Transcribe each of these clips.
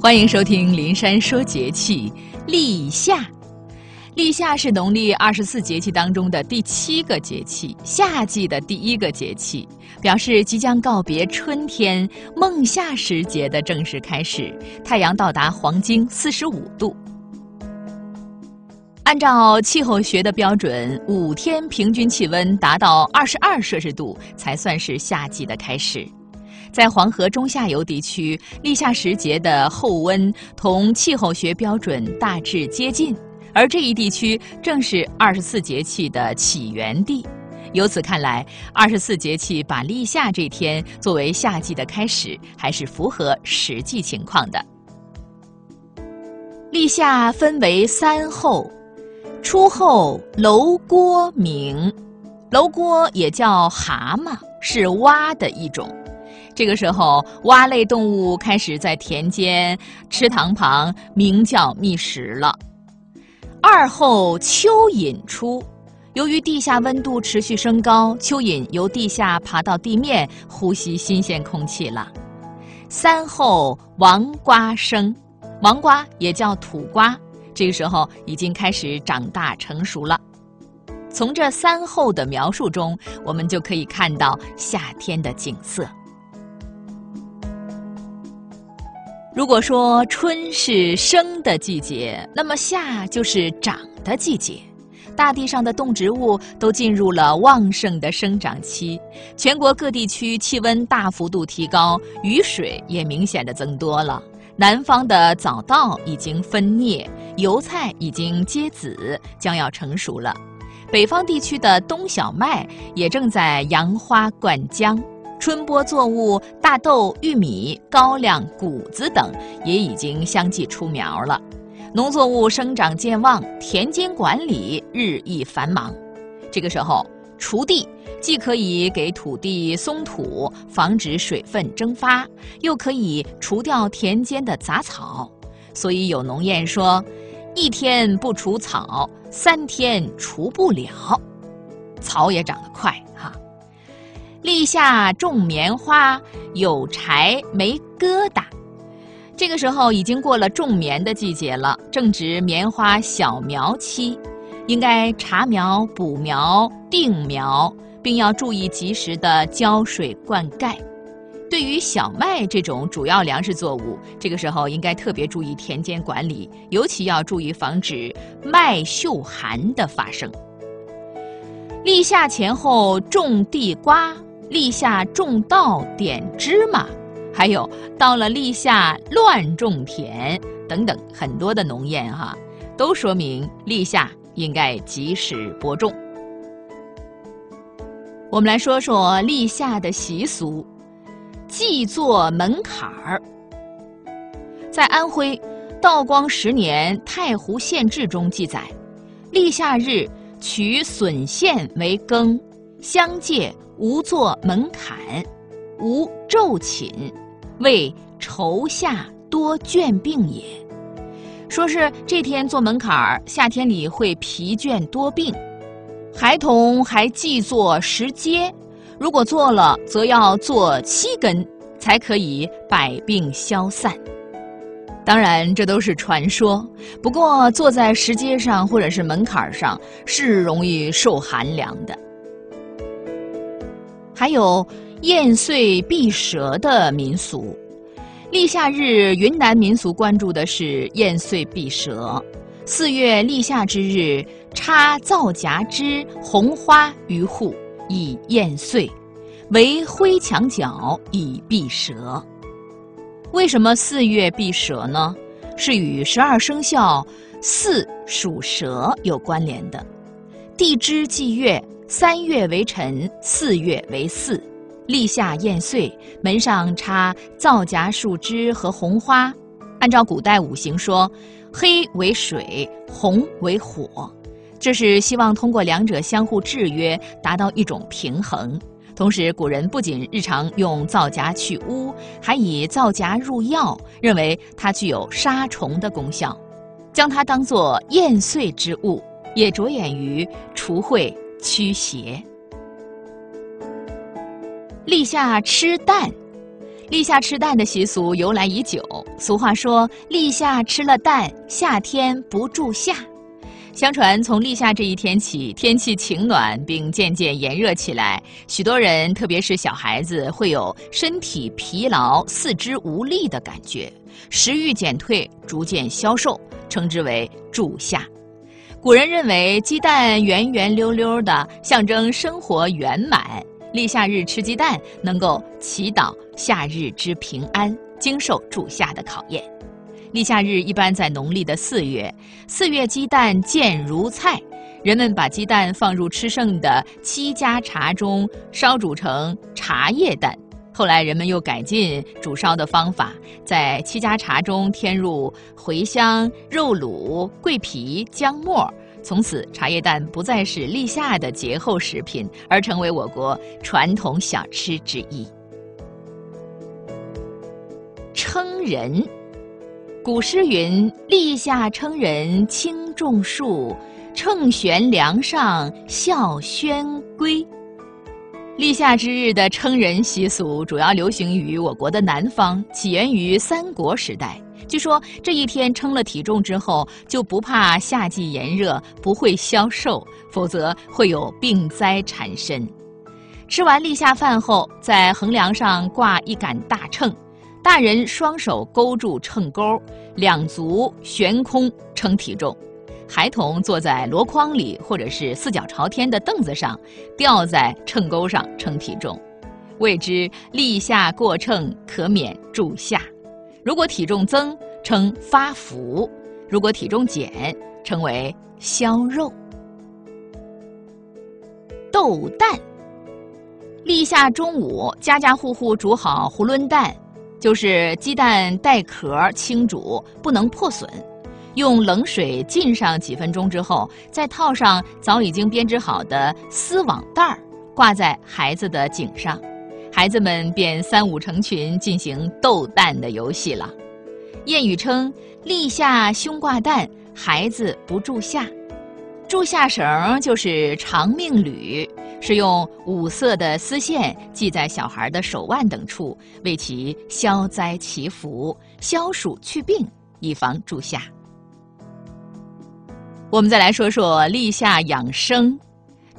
欢迎收听《林山说节气》，立夏。立夏是农历二十四节气当中的第七个节气，夏季的第一个节气，表示即将告别春天，孟夏时节的正式开始。太阳到达黄经四十五度。按照气候学的标准，五天平均气温达到二十二摄氏度，才算是夏季的开始。在黄河中下游地区，立夏时节的后温同气候学标准大致接近，而这一地区正是二十四节气的起源地。由此看来，二十四节气把立夏这天作为夏季的开始，还是符合实际情况的。立夏分为三候：初候楼郭鸣，楼郭也叫蛤蟆，是蛙的一种。这个时候，蛙类动物开始在田间、池塘旁鸣叫觅食了。二后蚯蚓出，由于地下温度持续升高，蚯蚓由地下爬到地面，呼吸新鲜空气了。三后王瓜生，王瓜也叫土瓜，这个时候已经开始长大成熟了。从这三后的描述中，我们就可以看到夏天的景色。如果说春是生的季节，那么夏就是长的季节。大地上的动植物都进入了旺盛的生长期，全国各地区气温大幅度提高，雨水也明显的增多了。南方的早稻已经分蘖，油菜已经结籽，将要成熟了。北方地区的冬小麦也正在扬花灌浆。春播作物大豆、玉米、高粱、谷子等也已经相继出苗了，农作物生长健旺，田间管理日益繁忙。这个时候，锄地既可以给土地松土，防止水分蒸发，又可以除掉田间的杂草。所以有农谚说：“一天不除草，三天除不了。”草也长得快哈。立夏种棉花，有柴没疙瘩。这个时候已经过了种棉的季节了，正值棉花小苗期，应该查苗、补苗、定苗，并要注意及时的浇水灌溉。对于小麦这种主要粮食作物，这个时候应该特别注意田间管理，尤其要注意防止麦锈寒的发生。立夏前后种地瓜。立夏种稻点芝麻，还有到了立夏乱种田等等很多的农谚哈，都说明立夏应该及时播种。我们来说说立夏的习俗，祭作门槛儿。在安徽道光十年太湖县志中记载，立夏日取笋线为羹，相借。无作门槛，无昼寝，为愁夏多倦病也。说是这天做门槛儿，夏天里会疲倦多病。孩童还忌做石阶，如果做了，则要做七根，才可以百病消散。当然，这都是传说。不过，坐在石阶上或者是门槛上，是容易受寒凉的。还有验岁避蛇的民俗，立夏日，云南民俗关注的是验岁避蛇。四月立夏之日，插皂荚枝、红花于户，以验岁，为灰墙角，以避蛇。为什么四月避蛇呢？是与十二生肖四属蛇有关联的。地支纪月。三月为辰，四月为巳，立夏验岁，门上插皂荚树枝和红花。按照古代五行说，黑为水，红为火，这是希望通过两者相互制约，达到一种平衡。同时，古人不仅日常用皂荚去污，还以皂荚入药，认为它具有杀虫的功效，将它当作验岁之物，也着眼于除秽。驱邪。立夏吃蛋，立夏吃蛋的习俗由来已久，俗话说“立夏吃了蛋，夏天不住夏”。相传从立夏这一天起，天气晴暖，并渐渐炎热起来，许多人，特别是小孩子，会有身体疲劳、四肢无力的感觉，食欲减退，逐渐消瘦，称之为住夏。古人认为鸡蛋圆圆溜溜的，象征生活圆满。立夏日吃鸡蛋，能够祈祷夏日之平安，经受住夏的考验。立夏日一般在农历的四月，四月鸡蛋见如菜，人们把鸡蛋放入吃剩的七家茶中烧煮成茶叶蛋。后来人们又改进煮烧的方法，在七家茶中添入茴香、肉卤、桂皮、姜末。从此，茶叶蛋不再是立夏的节后食品，而成为我国传统小吃之一。称人，古诗云：“立夏称人轻重数，秤悬梁上笑轩归。”立夏之日的称人习俗主要流行于我国的南方，起源于三国时代。据说这一天称了体重之后，就不怕夏季炎热，不会消瘦，否则会有病灾缠身。吃完立夏饭后，在横梁上挂一杆大秤，大人双手勾住秤钩，两足悬空称体重；孩童坐在箩筐里或者是四脚朝天的凳子上，吊在秤钩上称体重，谓之立夏过秤，可免住夏。如果体重增，称发福；如果体重减，称为消肉。豆蛋，立夏中午，家家户户煮好囫囵蛋，就是鸡蛋带壳清煮，不能破损。用冷水浸上几分钟之后，再套上早已经编织好的丝网袋儿，挂在孩子的颈上。孩子们便三五成群进行斗蛋的游戏了。谚语称：“立夏胸挂蛋，孩子不住夏。”住夏绳就是长命缕，是用五色的丝线系在小孩的手腕等处，为其消灾祈福、消暑祛病，以防住夏。我们再来说说立夏养生。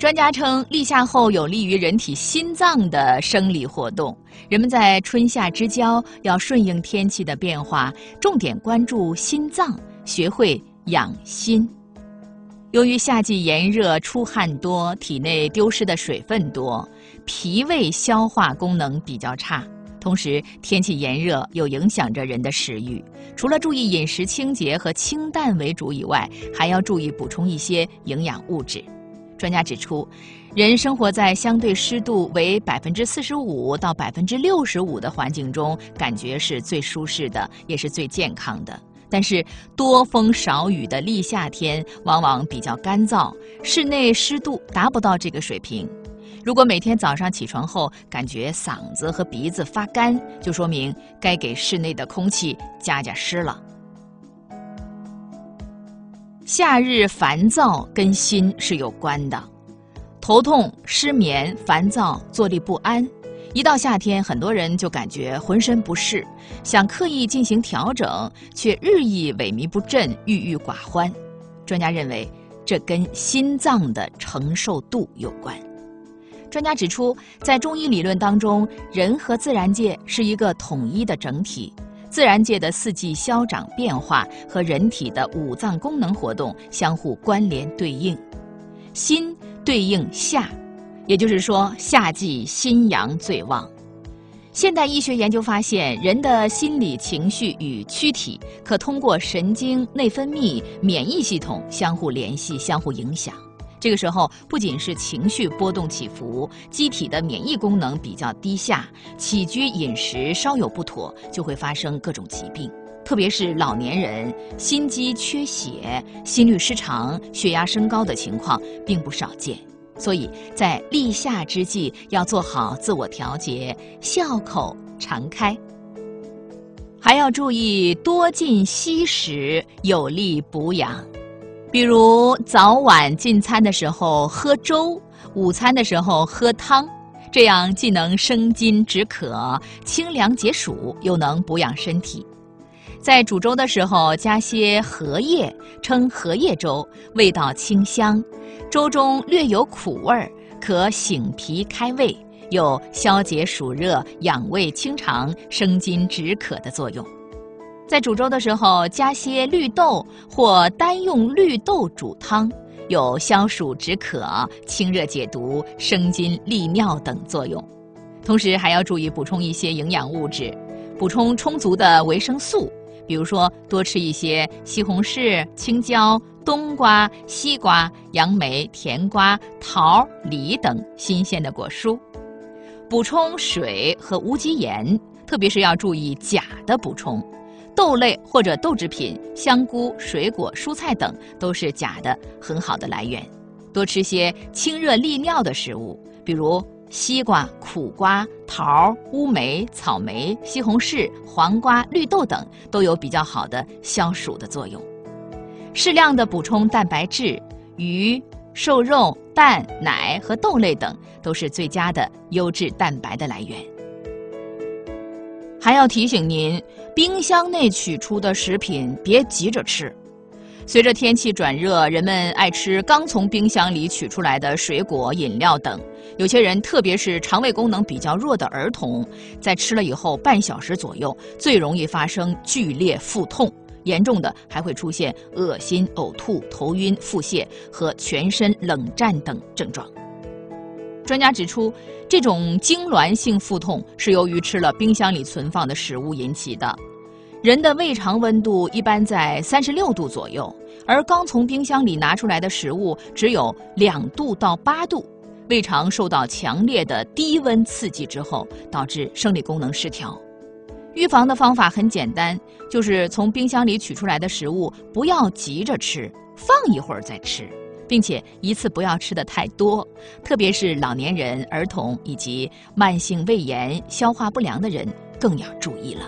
专家称，立夏后有利于人体心脏的生理活动。人们在春夏之交要顺应天气的变化，重点关注心脏，学会养心。由于夏季炎热，出汗多，体内丢失的水分多，脾胃消化功能比较差。同时，天气炎热又影响着人的食欲。除了注意饮食清洁和清淡为主以外，还要注意补充一些营养物质。专家指出，人生活在相对湿度为百分之四十五到百分之六十五的环境中，感觉是最舒适的，也是最健康的。但是多风少雨的立夏天往往比较干燥，室内湿度达不到这个水平。如果每天早上起床后感觉嗓子和鼻子发干，就说明该给室内的空气加加湿了。夏日烦躁跟心是有关的，头痛、失眠、烦躁、坐立不安。一到夏天，很多人就感觉浑身不适，想刻意进行调整，却日益萎靡不振、郁郁寡欢。专家认为，这跟心脏的承受度有关。专家指出，在中医理论当中，人和自然界是一个统一的整体。自然界的四季消长变化和人体的五脏功能活动相互关联对应，心对应夏，也就是说夏季心阳最旺。现代医学研究发现，人的心理情绪与躯体可通过神经、内分泌、免疫系统相互联系、相互影响。这个时候，不仅是情绪波动起伏，机体的免疫功能比较低下，起居饮食稍有不妥，就会发生各种疾病。特别是老年人，心肌缺血、心律失常、血压升高的情况并不少见。所以在立夏之际，要做好自我调节，笑口常开，还要注意多进稀食，有利补养。比如早晚进餐的时候喝粥，午餐的时候喝汤，这样既能生津止渴、清凉解暑，又能补养身体。在煮粥的时候加些荷叶，称荷叶粥，味道清香，粥中略有苦味儿，可醒脾开胃，有消解暑热、养胃清肠、生津止渴的作用。在煮粥的时候加些绿豆或单用绿豆煮汤，有消暑止渴、清热解毒、生津利尿等作用。同时还要注意补充一些营养物质，补充充足的维生素。比如说，多吃一些西红柿、青椒、冬瓜、西瓜、杨梅、甜瓜、桃、梨等新鲜的果蔬，补充水和无机盐，特别是要注意钾的补充。豆类或者豆制品、香菇、水果、蔬菜等都是钾的很好的来源。多吃些清热利尿的食物，比如。西瓜、苦瓜、桃、乌梅、草莓、西红柿、黄瓜、绿豆等都有比较好的消暑的作用。适量的补充蛋白质，鱼、瘦肉、蛋、奶和豆类等都是最佳的优质蛋白的来源。还要提醒您，冰箱内取出的食品别急着吃。随着天气转热，人们爱吃刚从冰箱里取出来的水果、饮料等。有些人，特别是肠胃功能比较弱的儿童，在吃了以后半小时左右，最容易发生剧烈腹痛，严重的还会出现恶心、呕吐、头晕、腹泻和全身冷战等症状。专家指出，这种痉挛性腹痛是由于吃了冰箱里存放的食物引起的。人的胃肠温度一般在三十六度左右，而刚从冰箱里拿出来的食物只有两度到八度，胃肠受到强烈的低温刺激之后，导致生理功能失调。预防的方法很简单，就是从冰箱里取出来的食物不要急着吃，放一会儿再吃，并且一次不要吃的太多，特别是老年人、儿童以及慢性胃炎、消化不良的人更要注意了。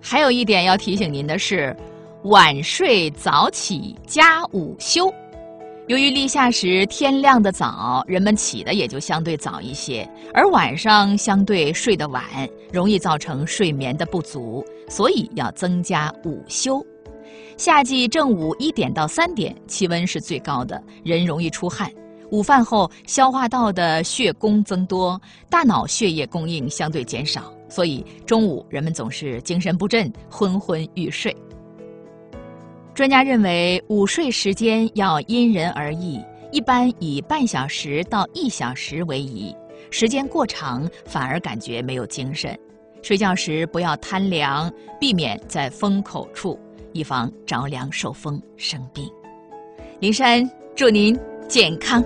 还有一点要提醒您的是，晚睡早起加午休。由于立夏时天亮的早，人们起的也就相对早一些，而晚上相对睡得晚，容易造成睡眠的不足，所以要增加午休。夏季正午一点到三点，气温是最高的，人容易出汗。午饭后，消化道的血供增多，大脑血液供应相对减少。所以中午人们总是精神不振、昏昏欲睡。专家认为，午睡时间要因人而异，一般以半小时到一小时为宜。时间过长，反而感觉没有精神。睡觉时不要贪凉，避免在风口处，以防着凉受风生病。林山祝您健康。